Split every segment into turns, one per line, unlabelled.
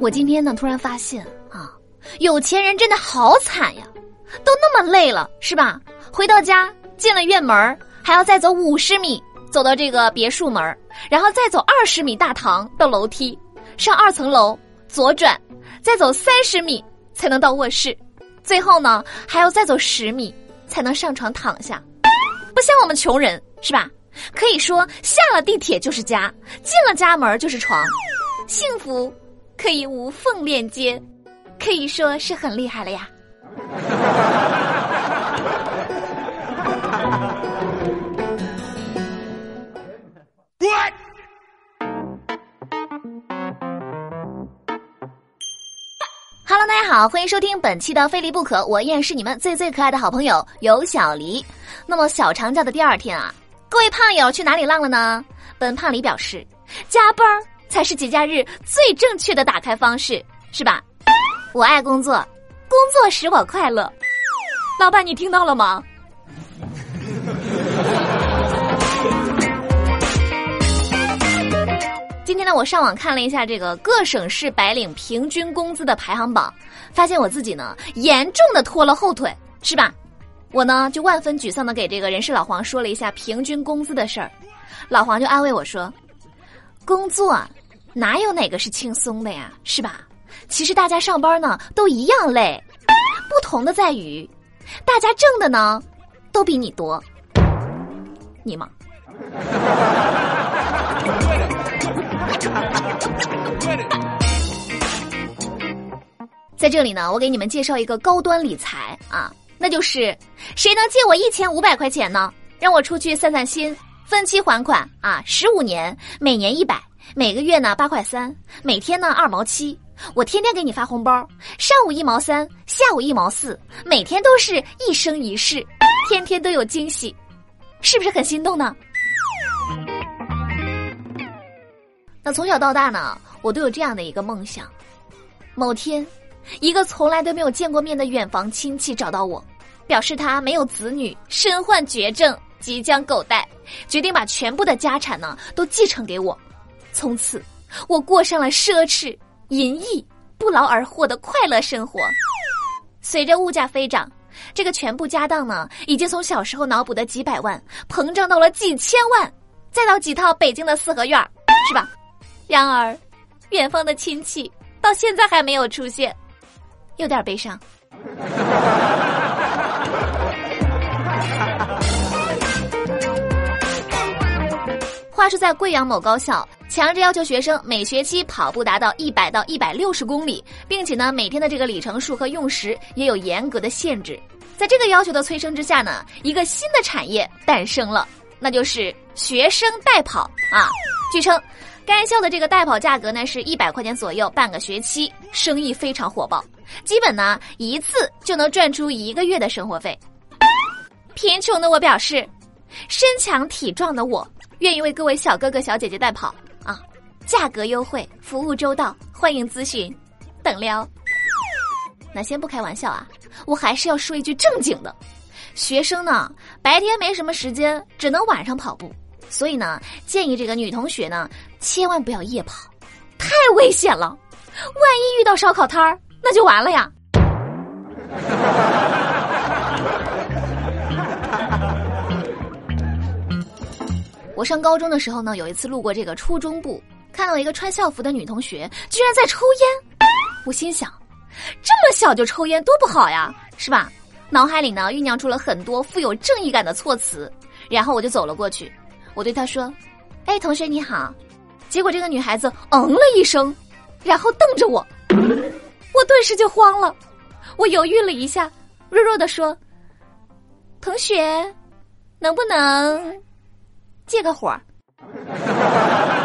我今天呢，突然发现啊，有钱人真的好惨呀，都那么累了，是吧？回到家进了院门还要再走五十米走到这个别墅门然后再走二十米大堂到楼梯，上二层楼左转，再走三十米才能到卧室，最后呢还要再走十米才能上床躺下，不像我们穷人是吧？可以说下了地铁就是家，进了家门就是床，幸福。可以无缝链接，可以说是很厉害了呀。Hello，大家好，欢迎收听本期的《非离不可》，我依然是你们最最可爱的好朋友有小黎。那么小长假的第二天啊，各位胖友去哪里浪了呢？本胖里表示，加班。才是节假日最正确的打开方式，是吧？我爱工作，工作使我快乐。老板，你听到了吗？今天呢，我上网看了一下这个各省市白领平均工资的排行榜，发现我自己呢严重的拖了后腿，是吧？我呢就万分沮丧的给这个人事老黄说了一下平均工资的事儿，老黄就安慰我说：“工作。”哪有哪个是轻松的呀，是吧？其实大家上班呢都一样累，不同的在于，大家挣的呢都比你多。你吗？在这里呢，我给你们介绍一个高端理财啊，那就是谁能借我一千五百块钱呢？让我出去散散心，分期还款啊，十五年，每年一百。每个月呢八块三，每天呢二毛七，我天天给你发红包，上午一毛三，下午一毛四，每天都是一生一世，天天都有惊喜，是不是很心动呢？那从小到大呢，我都有这样的一个梦想：某天，一个从来都没有见过面的远房亲戚找到我，表示他没有子女，身患绝症，即将狗带，决定把全部的家产呢都继承给我。从此，我过上了奢侈、淫逸、不劳而获的快乐生活。随着物价飞涨，这个全部家当呢，已经从小时候脑补的几百万，膨胀到了几千万，再到几套北京的四合院，是吧？然而，远方的亲戚到现在还没有出现，有点悲伤。话说，在贵阳某高校。强制要求学生每学期跑步达到一百到一百六十公里，并且呢，每天的这个里程数和用时也有严格的限制。在这个要求的催生之下呢，一个新的产业诞生了，那就是学生代跑啊。据称，该校的这个代跑价格呢是一百块钱左右，半个学期，生意非常火爆，基本呢一次就能赚出一个月的生活费。贫穷的我表示，身强体壮的我愿意为各位小哥哥小姐姐代跑啊。价格优惠，服务周到，欢迎咨询，等撩。那先不开玩笑啊，我还是要说一句正经的。学生呢，白天没什么时间，只能晚上跑步，所以呢，建议这个女同学呢，千万不要夜跑，太危险了。万一遇到烧烤摊儿，那就完了呀。我上高中的时候呢，有一次路过这个初中部。看到一个穿校服的女同学居然在抽烟，我心想，这么小就抽烟多不好呀，是吧？脑海里呢酝酿出了很多富有正义感的措辞，然后我就走了过去，我对他说：“哎，同学你好。”结果这个女孩子嗯了一声，然后瞪着我，我顿时就慌了，我犹豫了一下，弱弱的说：“同学，能不能借个火？”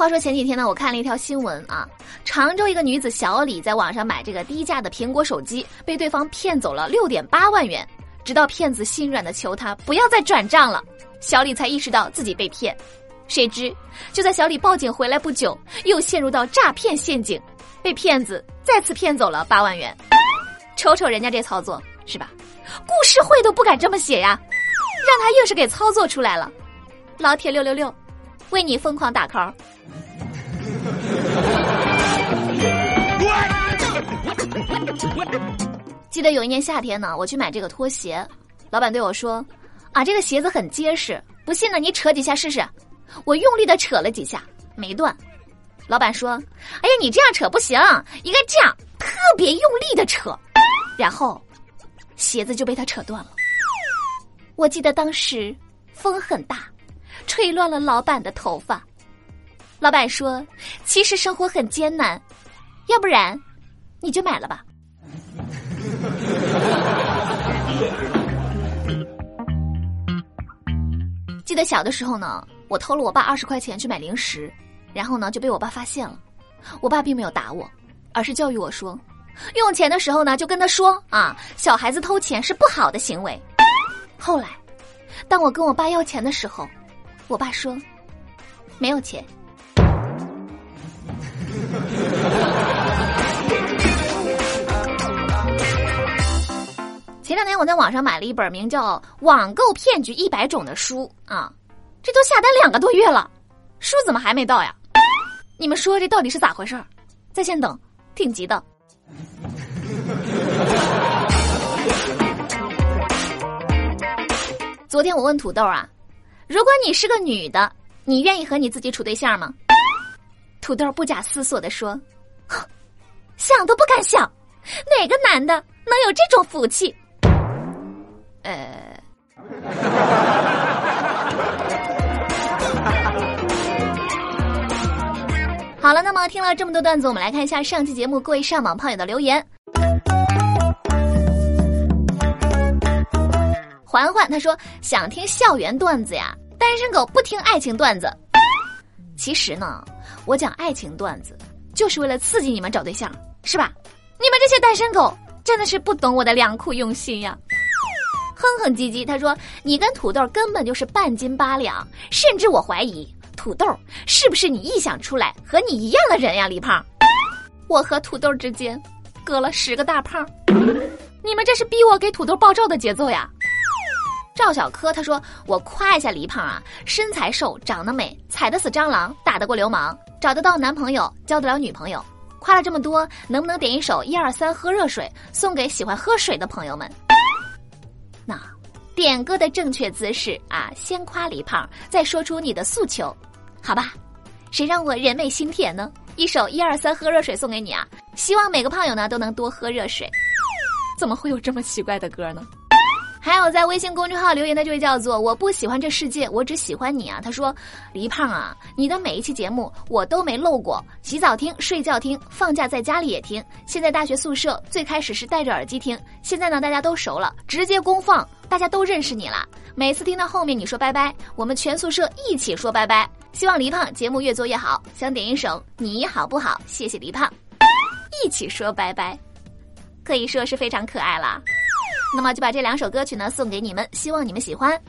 话说前几天呢，我看了一条新闻啊，常州一个女子小李在网上买这个低价的苹果手机，被对方骗走了六点八万元，直到骗子心软的求他不要再转账了，小李才意识到自己被骗。谁知就在小李报警回来不久，又陷入到诈骗陷阱，被骗子再次骗走了八万元。瞅瞅人家这操作，是吧？故事会都不敢这么写呀，让他硬是给操作出来了。老铁六六六，为你疯狂打 call。记得有一年夏天呢，我去买这个拖鞋，老板对我说：“啊，这个鞋子很结实，不信呢你扯几下试试。”我用力的扯了几下，没断。老板说：“哎呀，你这样扯不行，应该这样，特别用力的扯。”然后，鞋子就被他扯断了。我记得当时风很大，吹乱了老板的头发。老板说：“其实生活很艰难，要不然你就买了吧。”记得小的时候呢，我偷了我爸二十块钱去买零食，然后呢就被我爸发现了。我爸并没有打我，而是教育我说：“用钱的时候呢，就跟他说啊，小孩子偷钱是不好的行为。”后来，当我跟我爸要钱的时候，我爸说：“没有钱。”前两天我在网上买了一本名叫《网购骗局一百种》的书啊，这都下单两个多月了，书怎么还没到呀？你们说这到底是咋回事儿？在线等，挺急的。昨天我问土豆啊，如果你是个女的，你愿意和你自己处对象吗？土豆不假思索的说：“想都不敢想，哪个男的能有这种福气？”呃，好了，那么听了这么多段子，我们来看一下上期节目各位上网炮友的留言。环环他说想听校园段子呀，单身狗不听爱情段子。其实呢，我讲爱情段子就是为了刺激你们找对象，是吧？你们这些单身狗真的是不懂我的良苦用心呀。哼哼唧唧，他说：“你跟土豆根本就是半斤八两，甚至我怀疑土豆是不是你臆想出来和你一样的人呀？”李胖，我和土豆之间隔了十个大胖，你们这是逼我给土豆爆照的节奏呀！赵小柯他说：“我夸一下黎胖啊，身材瘦，长得美，踩得死蟑螂，打得过流氓，找得到男朋友，交得了女朋友。夸了这么多，能不能点一首一二三喝热水，送给喜欢喝水的朋友们？”那，点歌的正确姿势啊，先夸李胖，再说出你的诉求，好吧？谁让我人美心甜呢？一首一二三喝热水送给你啊！希望每个胖友呢都能多喝热水。怎么会有这么奇怪的歌呢？还有在微信公众号留言的这位叫做“我不喜欢这世界，我只喜欢你”啊，他说：“黎胖啊，你的每一期节目我都没漏过，洗澡听，睡觉听，放假在家里也听。现在大学宿舍最开始是戴着耳机听，现在呢大家都熟了，直接公放，大家都认识你了。每次听到后面你说拜拜，我们全宿舍一起说拜拜。希望黎胖节目越做越好，想点一首《你好不好》，谢谢黎胖，一起说拜拜，可以说是非常可爱了。”那么就把这两首歌曲呢送给你们，希望你们喜欢。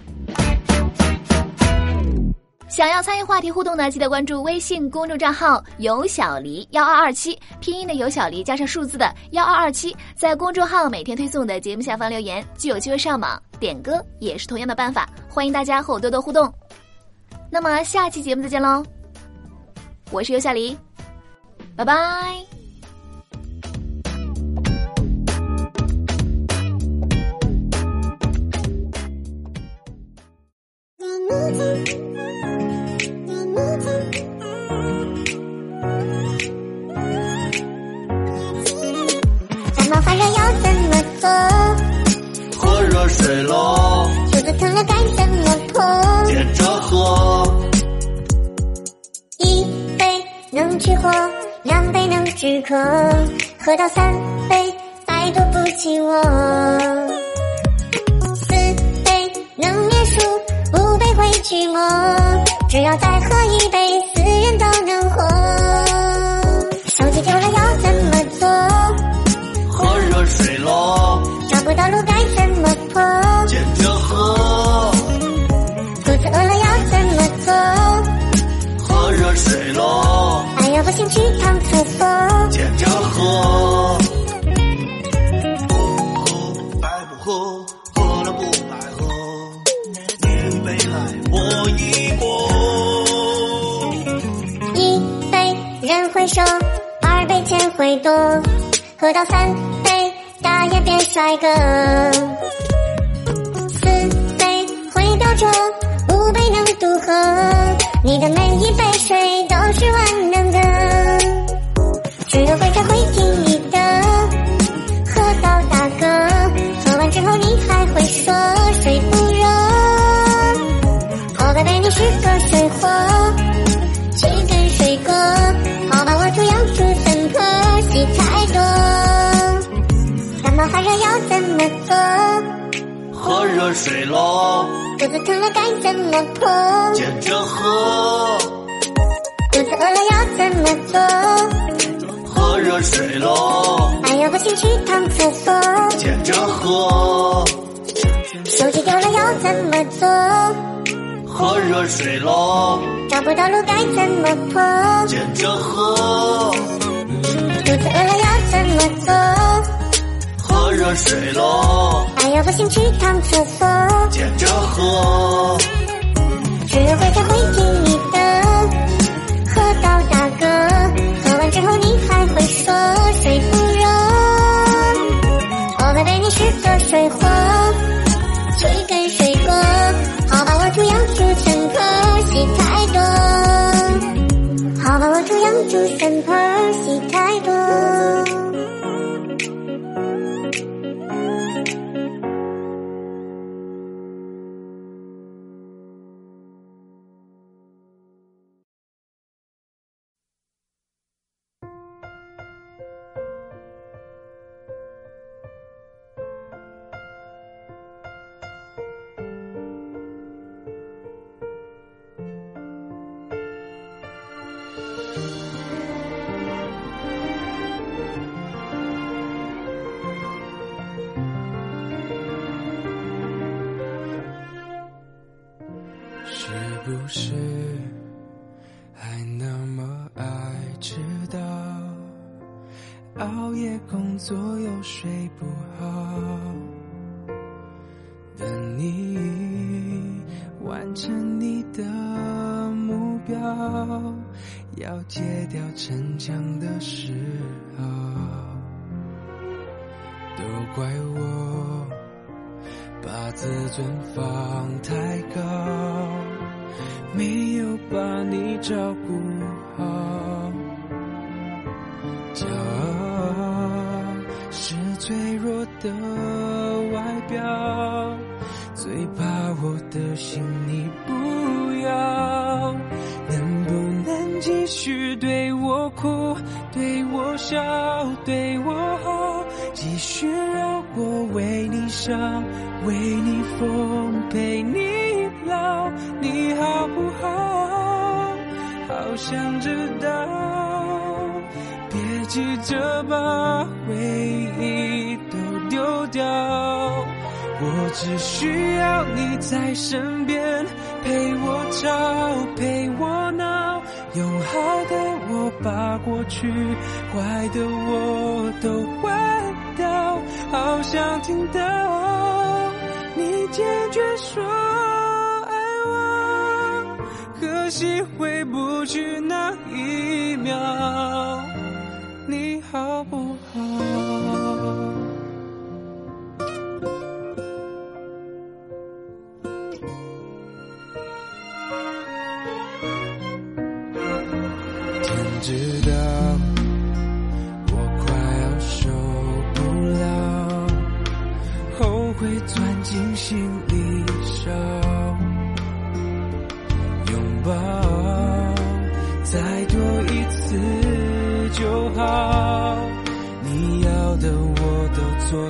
想要参与话题互动呢，记得关注微信公众账号“有小黎幺二二七”，拼音的有小黎加上数字的幺二二七，在公众号每天推送的节目下方留言，就有机会上榜点歌，也是同样的办法。欢迎大家和我多多互动。那么下期节目再见喽，我是有小黎，拜拜。
感冒发热要怎么做？
喝热水喽。
肚子疼了该怎么破？
接着喝。
一杯能去火，两杯能止渴，喝到三杯再都不起我。寂寞，只要再喝一杯，死人都能活。手机丢了要怎么做？
喝热水喽。
找不到路该怎么破？
接着喝。
肚子饿了要怎么
做？喝热水喽。
哎呀不行去趟厕所。
接着喝。
人会瘦二杯千会多喝到三杯大雁变帅哥。四杯会飙车五杯能渡河。你的每一杯水都是万能的。喝热水
喽，
肚子疼了该怎么破？
接着喝。
肚子饿了要怎么做？
喝热水喽，
哎呀不行去趟厕所。
接着喝。
手机掉了要怎么做？
喝热水喽，
找不到路该怎么破？
接着喝。
肚子饿了要怎么做？
喝热水喽，
我不行去趟厕所。
接着喝。
只有会唱会听你的。喝到大哥，喝完之后你还会说水不热。哦贝贝你是个水货，去跟水果。好吧我主要住三颗，戏太多。好吧我主要住三颗，戏太多。
不是还那么爱迟到？熬夜工作又睡不好，等你完成你的目标，要戒掉逞强的时候，都怪我。把自尊放太高，没有把你照顾好。骄傲是脆弱的外表，最怕我的心你不要。能不能继续对我哭，对我笑，对我好，继续让我为你伤，为你疯，陪你好想知道，别急着把回忆都丢掉。我只需要你在身边，陪我吵，陪我闹，用好的我把过去，坏的我都换掉。好想听到你坚决说，惜回不去那一秒，你好不好？我